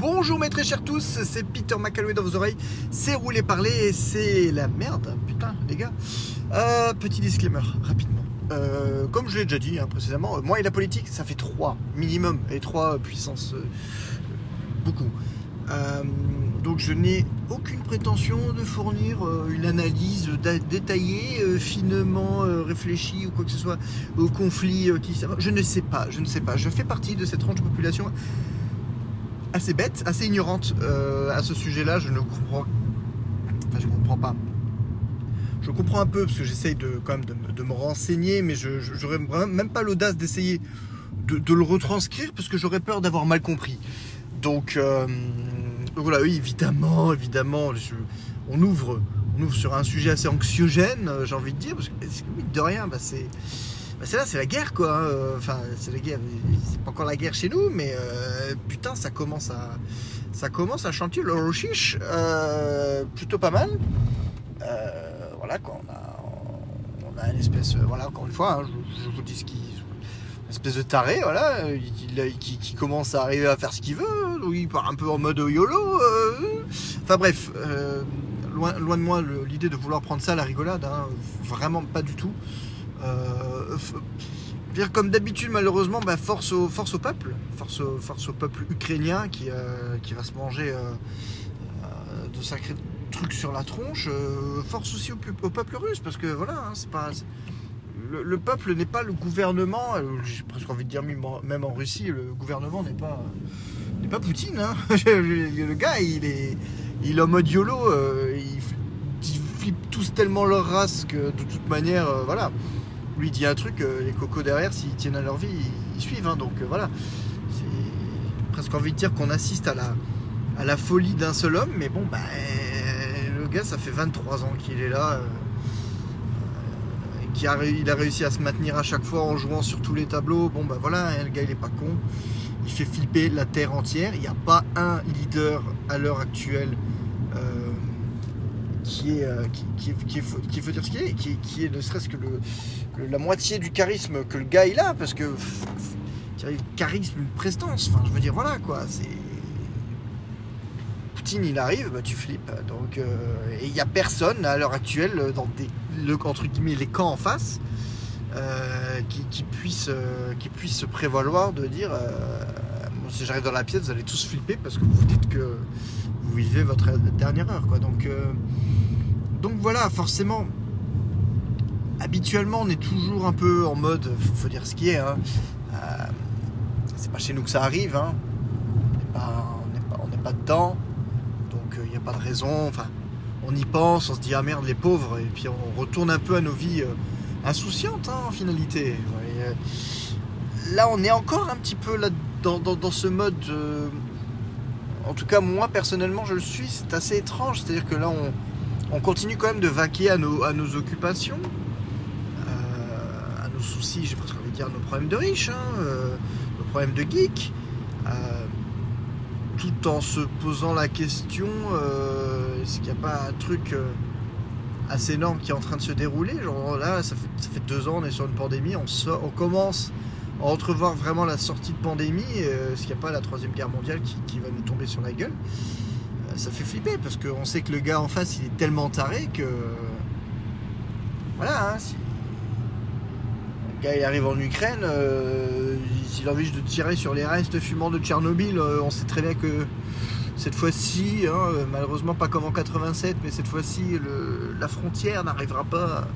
Bonjour mes très chers tous, c'est Peter McAlloway dans vos oreilles. C'est roulé parler et c'est la merde, putain les gars. Euh, petit disclaimer, rapidement. Euh, comme je l'ai déjà dit hein, précédemment, moi et la politique, ça fait 3 minimum, et 3 puissance euh, beaucoup. Euh, donc je n'ai aucune prétention de fournir euh, une analyse détaillée, euh, finement euh, réfléchie ou quoi que ce soit au conflit euh, qui... Je ne sais pas, je ne sais pas. Je fais partie de cette tranche population assez bête, assez ignorante euh, à ce sujet-là. Je ne comprends... Enfin, je comprends pas. Je comprends un peu parce que j'essaye de, quand même de, me- renseigner, mais je vraiment même pas l'audace d'essayer de, le retranscrire parce que j'aurais peur d'avoir mal compris. Donc, euh, voilà, oui, évidemment, évidemment, on, ouvre, on ouvre sur un sujet assez anxiogène, euh, j'ai envie de dire, parce que de rien, bah, c'est bah, c'est là, c'est la guerre, quoi. hein. Euh, Enfin, c'est la guerre, c'est pas encore la guerre chez nous, mais euh, putain, ça commence à, ça commence à chanter le rochiche, euh, plutôt pas mal. Voilà, quoi, on a, on a une espèce, voilà, encore une fois, hein, je, vous dis ce qui, une espèce de taré, voilà, il- qui, commence à arriver à faire ce qu'il veut, il part un peu en mode YOLO. Enfin bref, loin, loin de moi l'idée de vouloir prendre ça à la rigolade, hein, vraiment pas du tout. Euh, dire, comme d'habitude, malheureusement, bah, force, au, force au peuple, force au, force au peuple ukrainien qui, euh, qui va se manger euh, de sacrés trucs sur la tronche. force aussi au, peuple russe, parce que voilà, hein, c'est pas. Le, le peuple n'est pas le gouvernement, j'ai presque envie de dire même en, Russie, le gouvernement n'est pas, n'est pas Poutine. hein. le gars, il est, il est en mode YOLO, il, f- ils flippent tous tellement leur race que de toute manière, voilà. Lui dit un truc, euh, les cocos derrière, s'ils tiennent à leur vie, ils, suivent. hein. donc euh, voilà. C'est presque envie de dire qu'on assiste à la, à la folie d'un seul homme, mais bon, bah, le gars, ça fait 23 ans qu'il est là. euh, euh, qui a, il a réussi à se maintenir à chaque fois en jouant sur tous les tableaux. Bon, bah voilà, hein, le gars, il est pas con. Il fait flipper la terre entière. Il n'y a pas un leader à l'heure actuelle euh, qui est, euh, qui, est- qui dire ce qu'il est, qui est ne serait-ce que le, la moitié du charisme que le gars il a, parce que charisme, une prestance. Enfin, je veux dire, voilà quoi. C'est Poutine, il arrive, bah, tu flippes. Donc, euh, et il n'y a personne à l'heure actuelle dans des, le, entre guillemets, les camps en face euh, qui, puisse, euh, qui puisse se prévaloir de dire Moi, si j'arrive dans la pièce, vous allez tous flipper parce que vous dites que vous vivez votre dernière heure. Quoi. Donc, donc voilà, forcément, habituellement, on est toujours un peu en mode faut, faut dire ce qui est. Hein. Euh, c'est pas chez nous que ça arrive. Hein. On n'est pas, dedans. Donc il n'y a pas de raison. Enfin, on y pense, on se dit ah merde les pauvres, et puis on retourne un peu à nos vies euh, insouciantes hein, en finalité. Euh, là, on est encore un petit peu dans, ce mode. euh, en tout cas, moi personnellement, je le suis. C'est assez étrange. C'est-à-dire que là, on, on continue quand même de vaquer à nos, occupations, euh, nos soucis, j'ai presque envie de dire, nos problèmes de riches, hein, euh, nos problèmes de geeks. euh, tout en se posant la question euh, est-ce qu'il n'y a pas un truc assez énorme qui est en train de se dérouler? Genre là ça fait, deux ans on est sur une pandémie on, commence à entrevoir vraiment la sortie de pandémie est-ce qu'il n'y a pas la troisième guerre mondiale qui, va nous tomber sur la gueule? Ça fait flipper parce qu'on sait que le gars en face il est tellement taré que voilà hein, gars il arrive en Ukraine, euh, s'il envie de tirer sur les restes fumants de Tchernobyl, euh, on sait très bien que cette fois-ci, hein, malheureusement pas comme en 87, mais cette fois-ci la frontière n'arrivera pas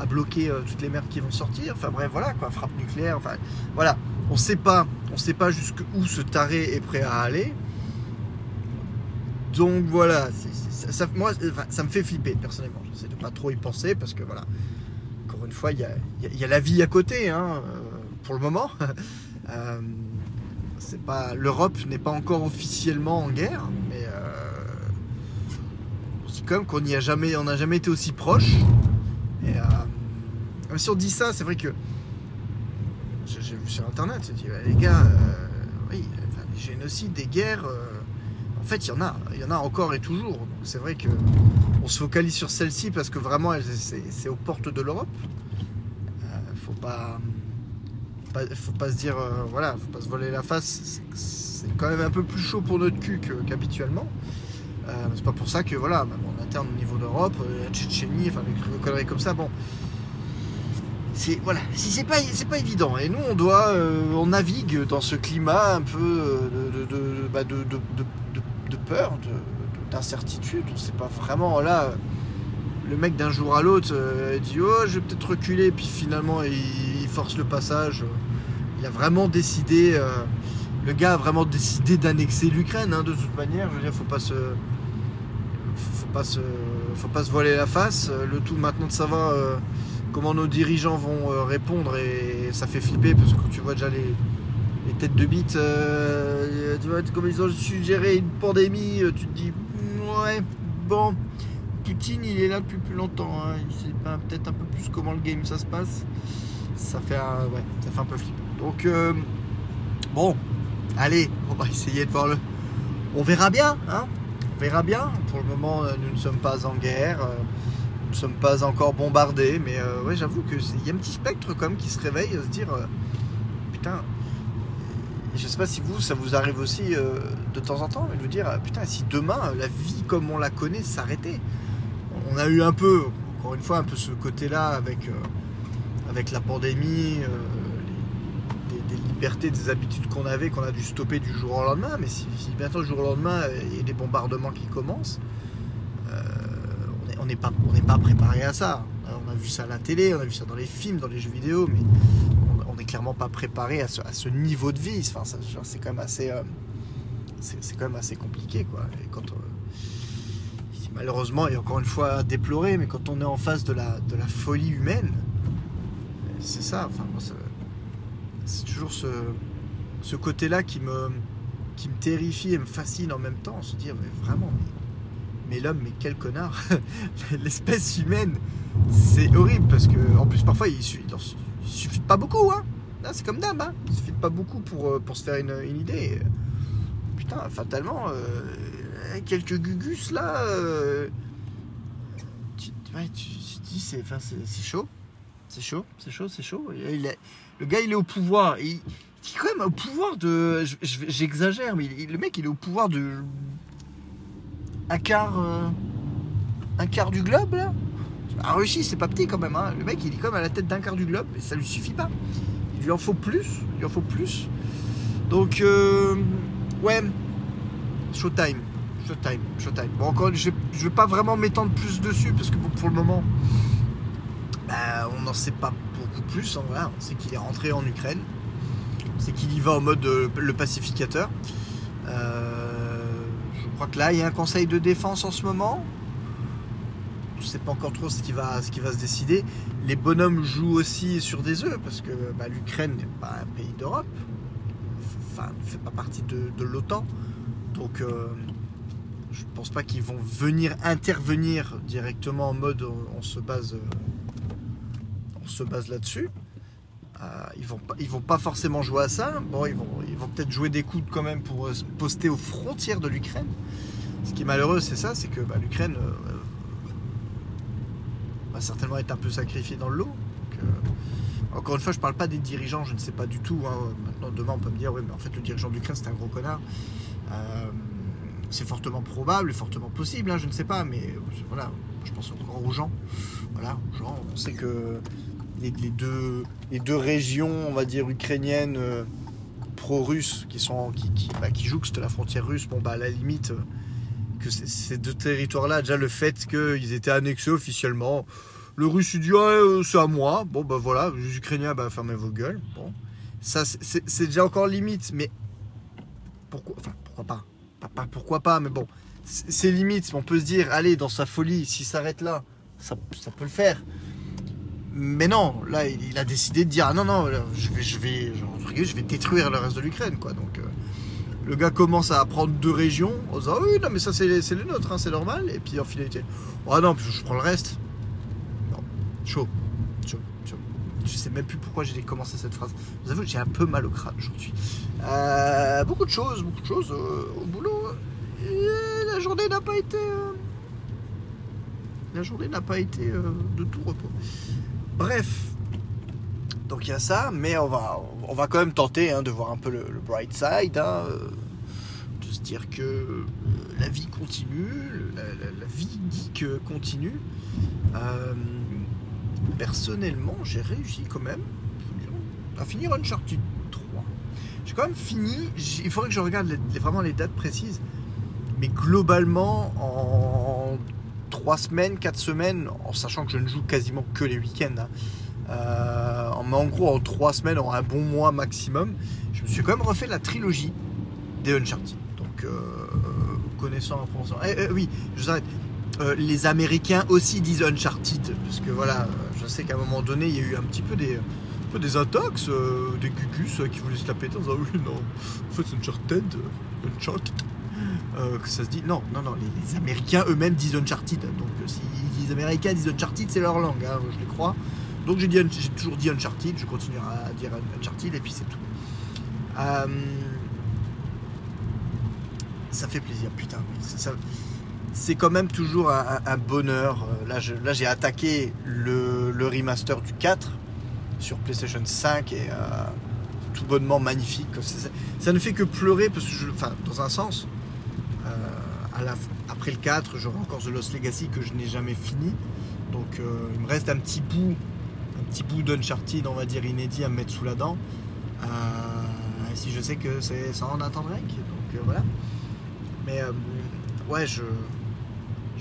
à, bloquer euh, toutes les merdes qui vont sortir. Enfin bref, voilà quoi, frappe nucléaire. Enfin voilà, on sait pas, on sait pas jusqu'où ce taré est prêt à aller. Donc voilà, ça, moi, ça me fait flipper personnellement. J'essaie de pas trop y penser parce que voilà, une fois, il y a, la vie à côté, hein, euh, pour le moment. Euh, c'est pas, L'Europe n'est pas encore officiellement en guerre, mais euh, dit quand même qu'on n'y a jamais, on n'a jamais été aussi proche. Et euh, si on dit ça, c'est vrai que j'ai j'ai vu sur internet, c'est dit, les gars, oui, enfin, génocides, des guerres. En fait, il y en a, il y en a encore et toujours. C'est vrai que on se focalise sur celle-ci parce que vraiment, c'est aux portes de l'Europe. Euh, faut pas, faut pas se dire, euh, voilà, faut pas se voler la face. C'est quand même un peu plus chaud pour notre cul qu'habituellement. Euh, c'est pas pour ça que, voilà, même en interne au niveau d'Europe, euh, la Tchétchénie, enfin des conneries comme ça, bon. C'est voilà, c'est pas pas évident. Et nous, on doit, euh, on navigue dans ce climat un peu euh, de, de, bah, de, de, peur, de- de- d'incertitude. On sait pas vraiment là. Le mec d'un jour à l'autre euh, dit oh je vais peut-être reculer puis finalement il, force le passage. Il a vraiment décidé, euh, le gars a vraiment décidé d'annexer l'Ukraine hein, de toute manière. Je veux dire faut pas se, faut pas se, pas se voiler la face. Le tout maintenant de savoir euh, comment nos dirigeants vont répondre et ça fait flipper parce que tu vois déjà les, les têtes de bite, euh, tu vois comme ils ont suggéré une pandémie, euh, tu te dis ouais bon. Poutine, il est là depuis plus longtemps. hein. Il sait pas- peut-être un peu plus comment le game ça se passe. Ça fait un, ouais, ça fait un peu flipper. Donc euh, bon, allez, on va essayer de voir le. On verra bien, hein. On verra bien. Pour le moment, euh, nous ne sommes pas en guerre. euh, nous ne sommes pas encore bombardés, mais euh, ouais, j'avoue que c'est- il y a un petit spectre comme qui se réveille à se dire euh, putain. Je sais pas si vous, ça vous arrive aussi euh, de temps en temps, mais de vous dire euh, putain, si demain la vie comme on la connaît s'arrêtait. On a eu un peu, encore une fois, un peu ce côté-là avec, euh, avec la pandémie, euh, les- des, libertés, des habitudes qu'on avait, qu'on a dû stopper du jour au lendemain. Mais si, bientôt, du jour au lendemain, il y a des bombardements qui commencent, on n'est pas, pas préparé à ça. On a vu ça à la télé, on a vu ça dans les films, dans les jeux vidéo, mais clairement pas préparé à ce, niveau de vie. Enfin, c'est quand même assez, euh, c'est quand même assez compliqué, quoi. Et quand euh, malheureusement, et encore une fois à déplorer, mais quand on est en face de la, de la folie humaine, c'est ça. Enfin, c'est toujours ce, ce côté-là qui me, qui me terrifie et me fascine en même temps. Se dire, mais vraiment, mais, l'homme, mais quel connard L'espèce humaine, c'est horrible parce que, en plus, parfois, il suffit, il suffit de pas beaucoup, hein. Là, c'est comme d'hab, hein. il suffit pas beaucoup pour, euh, pour se faire une, une idée. Putain, fatalement, euh, quelques gugus là, euh, tu, ouais, tu, tu dis, c'est, chaud, c'est chaud, c'est chaud, c'est chaud. Le gars, il est au pouvoir. Il, est quand même au pouvoir de. je- je- J'exagère, mais le mec, il est au pouvoir de. Un quart. euh, un quart du globe, là En Russie, c'est pas petit quand même. hein. Le mec, il est quand même à la tête d'un quart du globe, et ça lui suffit pas. Il en faut plus. Il en faut plus. Donc, euh, ouais. Showtime. Showtime. Showtime. Bon, encore, je, je vais pas vraiment m'étendre plus dessus, parce que pour le moment, bah, on n'en sait pas beaucoup plus. voilà. On sait qu'il est rentré en Ukraine. Sait qu'il y va en mode euh, le pacificateur. Euh, je crois que là, il y a un conseil de défense en ce moment. Je sais pas encore trop ce qui va, ce qui va se décider. Les bonhommes jouent aussi sur des œufs parce que bah, l'Ukraine n'est pas un pays d'Europe. Enfin, ne fait pas partie de, l'OTAN. Donc, euh, je pense pas qu'ils vont venir intervenir directement en mode on, on se base, euh, on se base là-dessus. Euh, ils vont pas, vont pas forcément jouer à ça. Bon, ils vont, peut-être jouer des coudes quand même pour se poster aux frontières de l'Ukraine. Ce qui est malheureux, c'est ça, c'est que bah, l'Ukraine certainement être un peu sacrifiée dans le lot. Euh, encore une fois, je parle pas des dirigeants, je ne sais pas du tout. hein. Maintenant, demain, on peut me dire, oui, mais en fait, le dirigeant de l'Ukraine, c'est un gros connard. Euh, c'est fortement probable, fortement possible, hein, je ne sais pas, mais voilà, je pense encore aux gens. Voilà, aux gens, on sait que les, deux, régions, on va dire, ukrainiennes euh, pro-russes qui, sont, qui, qui, bah, la frontière russe, bon, bah, à la limite, que ces deux territoires-là, déjà le fait qu'ils étaient annexés officiellement, le russe dit, euh, c'est à moi, bon, bah voilà, les ukrainiens, bah, fermez vos gueules, bon. Ça, c'est- déjà encore limite, mais pourquoi, enfin, pourquoi pas? Pas, pas pourquoi pas, mais bon, c'est limite. On peut se dire, allez, dans sa folie, s'il s'arrête là, ça, peut le faire. Mais non, là, il, a décidé de dire, ah non, non, je vais, je vais, je vais détruire le reste de l'Ukraine, quoi. Donc, euh, le gars commence à prendre deux régions, en disant, oui, non, mais ça, c'est les, les nôtres, hein, c'est normal. Et puis, en finalité, ah non, je, je prends le reste. Non, chaud, chaud, chaud. Je sais même plus pourquoi j'ai commencé cette phrase. Vous avoue, j'ai un peu mal au crâne aujourd'hui. Euh, beaucoup de choses, beaucoup de choses euh, au boulot. Et la journée n'a pas été. euh, la journée n'a pas été de tout repos. Bref, Donc il y a ça, mais on va, on va quand même tenter hein, de voir un peu le, bright side, hein, euh, de se dire que euh, la vie continue, la, vie geek continue. Euh, personnellement, j'ai réussi quand même à finir Uncharted 3. J'ai quand même fini, il faudrait que je regarde vraiment les dates précises, mais globalement en 3 semaines, 4 semaines, en sachant que je ne joue quasiment que les week-ends. Hein, euh, en gros, en trois semaines, en un bon mois maximum, je me suis quand même refait la trilogie des Uncharted. Donc, euh, connaissant, pensant. Eh, eh, oui, je vous arrête. Euh, les Américains aussi disent Uncharted, parce que voilà, je sais qu'à un moment donné, il y a eu un petit peu des, peu des intox, des cucus qui voulaient se la péter en disant oui, non, en fait, c'est Uncharted, Uncharted. que ça se dit. Non, non, non, les, Américains eux-mêmes disent Uncharted. Donc, si les Américains disent Uncharted, c'est leur langue, hein, je les crois. Donc j'ai, toujours dit Uncharted, je continuerai à dire Uncharted et puis c'est tout. Euh, ça fait plaisir, putain. c'est quand même toujours un, bonheur. Euh, là, j'ai attaqué le, remaster du 4 sur PlayStation 5 et euh, tout bonnement magnifique. Ça, ne fait que pleurer parce que, je, enfin, dans un sens, après le 4, j'aurai encore The Lost Legacy que je n'ai jamais fini. Donc il me reste un petit bout petit bout d'Uncharted, on va dire, inédit à me mettre sous la dent. Euh, si je sais que c'est ça en attendrait. Donc euh, voilà. Mais euh, ouais, je,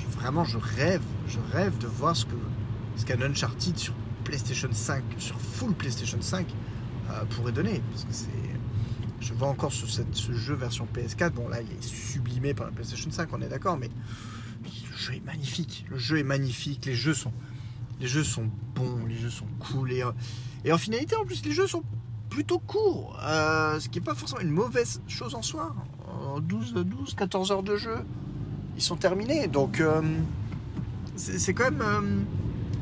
vraiment je rêve, je rêve de voir ce que ce qu'un Uncharted sur PlayStation 5, sur full PlayStation 5 pourrait donner. Parce que c'est. Je vois encore ce, ce, jeu version PS4. Bon là il est sublimé par la PlayStation 5, on est d'accord, mais le jeu est magnifique. Le jeu est magnifique, les jeux sont les jeux sont bons, les jeux sont cool. Et, et en finalité, en plus, les jeux sont plutôt courts. Euh, ce qui n'est pas forcément une mauvaise chose en soi. En 12, 12, 14 heures de jeu, ils sont terminés. Donc, euh, c'est quand, même, euh,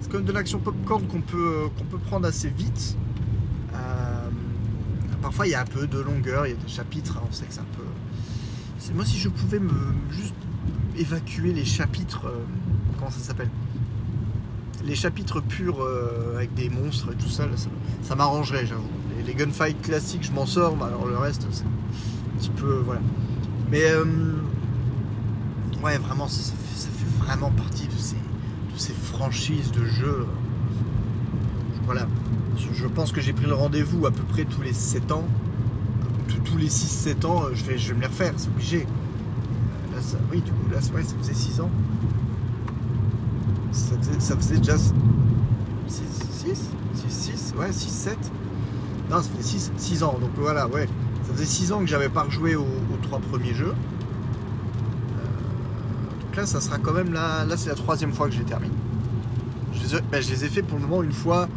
quand même de l'action popcorn qu'on peut, qu'on peut prendre assez vite. parfois, il y a un peu de longueur, il y a des chapitres. Hein, on sait que c'est un peu. Moi, si je pouvais me juste évacuer les chapitres. comment ça s'appelle? Les chapitres purs euh, avec des monstres et tout ça, ça, m'arrangerait, j'avoue. Les, gunfights classiques, je m'en sors, mais alors le reste, c'est un petit peu. Voilà. Mais. Euh, ouais, vraiment, ça, fait, vraiment partie de ces, de ces franchises de jeux. Voilà. Je, pense que j'ai pris le rendez-vous à peu près tous les 7 ans. Tous les 6-7 ans, je vais, je vais me les refaire, c'est obligé. Là, ça, oui, du coup, là, ça faisait 6 ans ça faisait, déjà 6, 6, 6, ouais, 6, 7. Non, ça faisait 6, 6 ans. Donc voilà, ouais. Ça faisait 6 ans que j'avais pas rejoué aux, trois premiers jeux. Euh, donc là, ça sera quand même là. Là, c'est la troisième fois que je les termine. Je les, ben, je les ai fait pour le moment une fois,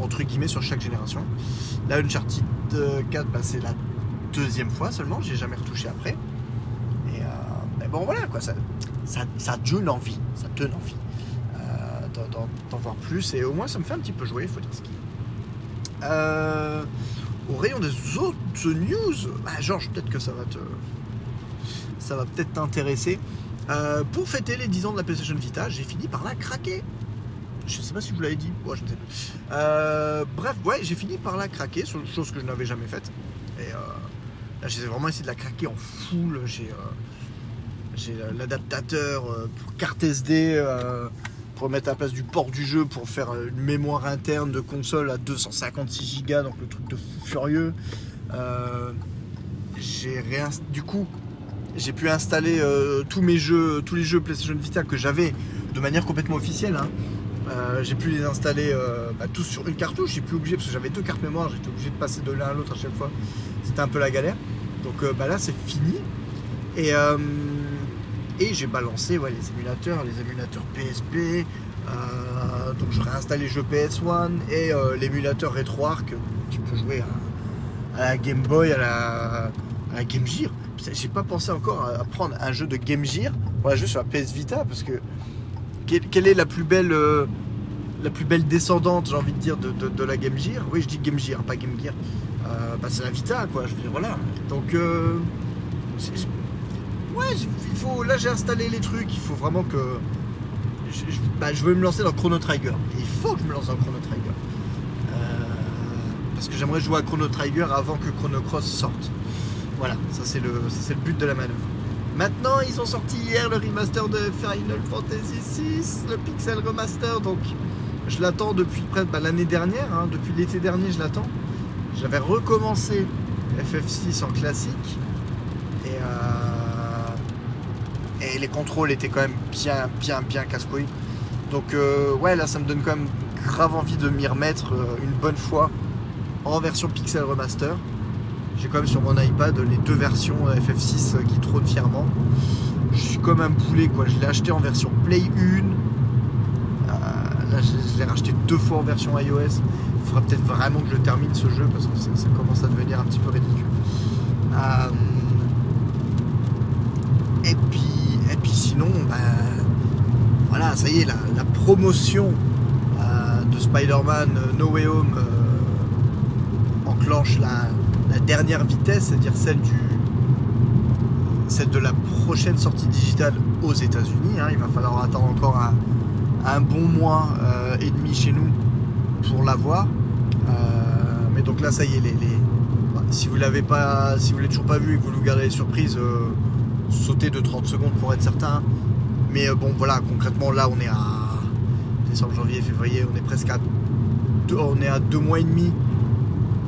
entre guillemets, sur chaque génération. Là, Uncharted 4, ben, c'est la deuxième fois seulement. J'ai jamais retouché après. Et euh, ben, bon, voilà, quoi. Ça, ça, ça donne envie. Ça donne envie d'en voir plus. Et au moins, ça me fait un petit peu jouer, il faut dire ce qu'il euh, au rayon des autres news, bah, Georges, peut-être que ça va te. Ça va peut-être t'intéresser. Euh, pour fêter les 10 ans de la PlayStation Vita, j'ai fini par la craquer. Je sais pas si je vous l'avais dit. je ne sais plus. Euh, bref, ouais, j'ai fini par la craquer, chose que je n'avais jamais faite. Et là, j'ai vraiment essayé de la craquer en full. J'ai j'ai l'adaptateur pour carte SD pour mettre à la place du port du jeu pour faire une mémoire interne de console à 256 Go, donc le truc de fou furieux. Euh, du coup, j'ai pu installer euh, tous mes jeux, tous les jeux PlayStation Vita que j'avais de manière complètement officielle. Hein. Euh, j'ai pu les installer bah, tous sur une cartouche. J'ai plus obligé parce que j'avais deux cartes mémoire. J'étais obligé de passer de l'un à l'autre à chaque fois. C'était un peu la galère. Donc bah, là, c'est fini. Et et j'ai balancé les émulateurs, les émulateurs PSP. Euh, donc je réinstalle les jeux PS1 et euh, l'émulateur RetroArch tu peux jouer à, la Game Boy, à la, Game Gear. J'ai pas pensé encore à prendre un jeu de Game Gear pour la jouer sur la PS Vita parce que quelle, est la plus belle euh, la plus belle descendante, j'ai envie de dire, de, la Game Gear? Oui, je dis Game Gear, pas Game Gear. bah, c'est la Vita, quoi. Je veux dire, voilà. Donc, Ouais, il faut. Là, j'ai installé les trucs. Il faut vraiment que. Je, bah, veux me lancer dans Chrono Trigger. il faut que je me lance dans Chrono Trigger. Euh, parce que j'aimerais jouer à Chrono Trigger avant que Chrono Cross sorte. Voilà, ça c'est le, le but de la manœuvre. Maintenant, ils ont sorti hier le remaster de Final Fantasy VI, le Pixel Remaster, donc je l'attends depuis presque bah, l'année dernière, hein, depuis l'été dernier je l'attends. J'avais recommencé FF6 en classique et, euh, et les contrôles étaient quand même bien bien bien casse-couilles. Donc euh, ouais là ça me donne quand même grave envie de m'y remettre euh, une bonne fois en version Pixel Remaster. J'ai quand même sur mon iPad les deux versions FF6 qui trônent fièrement. Je suis comme un poulet quoi, je l'ai acheté en version Play 1. là je l'ai racheté deux fois en version iOS. Il faudra peut-être vraiment que je termine ce jeu parce que ça, commence à devenir un petit peu ridicule. et puis sinon, ben, voilà, ça y est, la, promotion euh, de Spider-Man euh, No Way Home euh, enclenche la, dernière vitesse, c'est-à-dire celle du celle de la prochaine sortie digitale aux États-Unis. Hein. Il va falloir attendre encore un, bon mois et demi chez nous pour l'avoir. mais donc là, ça y est, si vous l'avez pas, si vous l'avez toujours pas vu et que vous nous gardez les surprises, sautez de 30 secondes pour être certain. Mais bon, voilà, concrètement, là, on est à décembre, janvier, février, on est presque à deux, on est à deux mois et demi.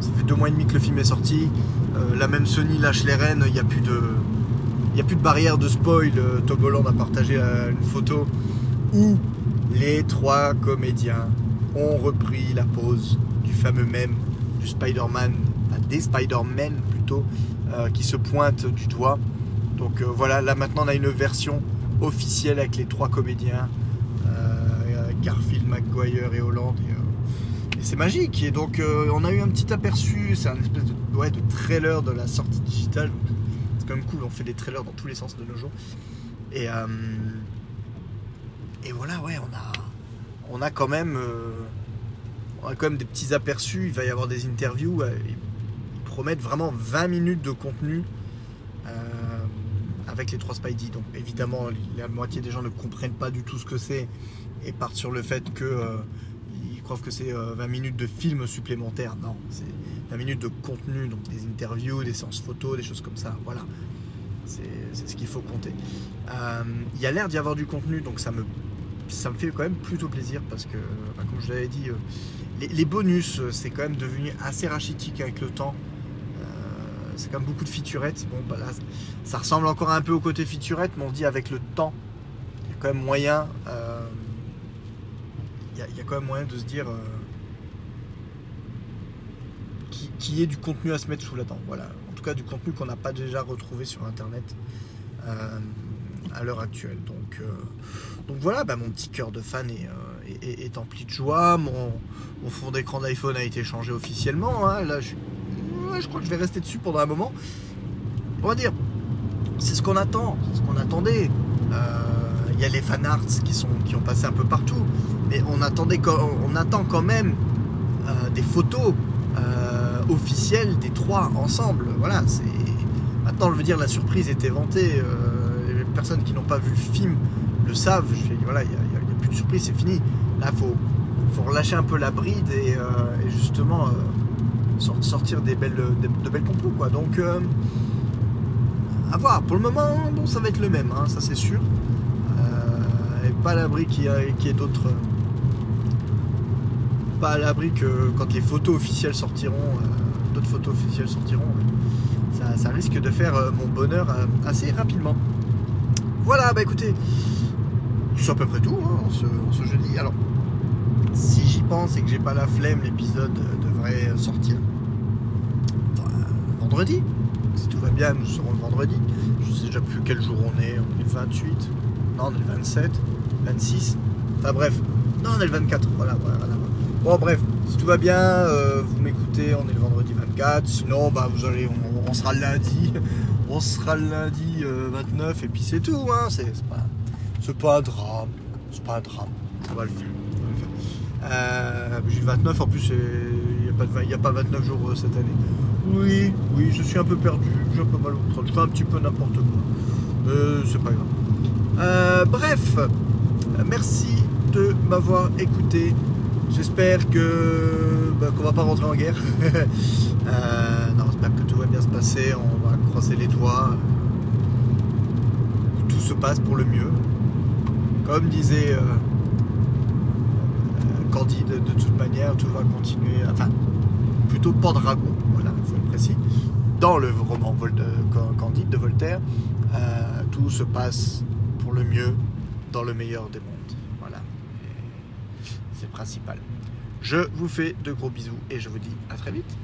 Ça fait deux mois et demi que le film est sorti. Euh, la même Sony lâche les rênes, il n'y a plus de. Il a plus de barrière de spoil. Euh, Tom a partagé euh, une photo où les trois comédiens ont repris la pose du fameux même du Spider-Man, des Spider-Man plutôt, qui se pointent du doigt. Donc voilà, là maintenant on a une version officielle avec les trois comédiens, Garfield, McGuire et Holland. Et, c'est magique. Et donc on a eu un petit aperçu, c'est un espèce de, ouais, de trailer de la sortie digitale. C'est quand même cool, on fait des trailers dans tous les sens de nos jours. Et, voilà, ouais, on a, on a quand même, on a quand même des petits aperçus. Il va y avoir des interviews. Ils promettent vraiment 20 minutes de contenu avec les trois Spidey. Donc évidemment, la moitié des gens ne comprennent pas du tout ce que c'est et partent sur le fait que euh, ils croient que c'est 20 euh, minutes de film supplémentaire. Non, c'est 20 minutes de contenu, donc des interviews, des séances photos, des choses comme ça. Voilà, c'est ce qu'il faut compter. Euh, il y a l'air d'y avoir du contenu, donc ça me ça me fait quand même plutôt plaisir parce que, bah, comme je l'avais dit, les, bonus, c'est quand même devenu assez rachitique avec le temps c'est comme beaucoup de featurettes. Bon, bah là, ça ressemble encore un peu au côté featurette, mais on se dit avec le temps, il y a quand même moyen. Euh, il, y a, quand même moyen de se dire euh, qu'il y ait du contenu à se mettre sous la dent. Voilà. En tout cas, du contenu qu'on n'a pas déjà retrouvé sur internet euh, à l'heure actuelle. Donc, donc voilà, bah, mon petit cœur de fan est, est, empli de joie. Mon, fond d'écran d'iPhone a été changé officiellement. Hein. Là, je suis je crois que je vais rester dessus pendant un moment. On va dire, c'est ce qu'on attend, ce qu'on attendait. Euh, il y a les fanarts qui, sont, qui ont passé un peu partout, mais on, attendait, on attend quand même euh, des photos euh, officielles des trois ensemble. Voilà, c'est maintenant, je veux dire, la surprise était vantée. les personnes qui n'ont pas vu le film le savent. voilà, il n'y a, plus de surprise, c'est fini. Là, faut, faut relâcher un peu la bride et justement sortir des belles, de belles compos quoi. Donc euh, à voir. Pour le moment, bon, ça va être le même, hein, ça c'est sûr. Euh, et pas l'abri qu'il y, ait d'autres. Pas à l'abri que quand les photos officielles sortiront, euh, d'autres photos officielles sortiront, ça, risque de faire mon bonheur assez rapidement. Voilà, bah écoutez, c'est à peu près tout hein, ce, ce jeudi. Alors, si j'y pense et que j'ai pas la flemme, l'épisode devrait sortir vendredi. Si tout va bien, nous serons le vendredi. Je sais déjà plus quel jour on est. On est le 28. Non, on est le 27. 26. Enfin bref. Non, on est le 24. Voilà, voilà, voilà. Bon, bref. Si tout va bien, euh, vous m'écoutez. On est le vendredi 24. Sinon, bah, vous allez, on, sera le lundi. On sera le lundi 29. Euh, et puis c'est tout. Hein. C'est pas, pas un drame. C'est pas un drame. Ça va le faire. Euh, j'ai 29, en plus il n'y a, pas 29 jours euh, cette année. Oui, oui, je suis un peu perdu, j'ai un peu mal au crâne, je fais un petit peu n'importe quoi. Euh, c'est pas grave. bref, merci de m'avoir écouté. J'espère que bah, qu'on va pas rentrer en guerre. Euh, non, j'espère que tout va bien se passer. On va croiser les doigts. Tout se passe pour le mieux. Comme disait euh, euh, Candide, de toute manière, tout va continuer. Enfin, plutôt Pendragon, voilà, il faut être précis. Dans le roman Vol de Candide de Voltaire, euh, tout se passe pour le mieux, dans le meilleur des mondes. Voilà. C'est le principal. Je vous fais de gros bisous et je vous dis à très vite.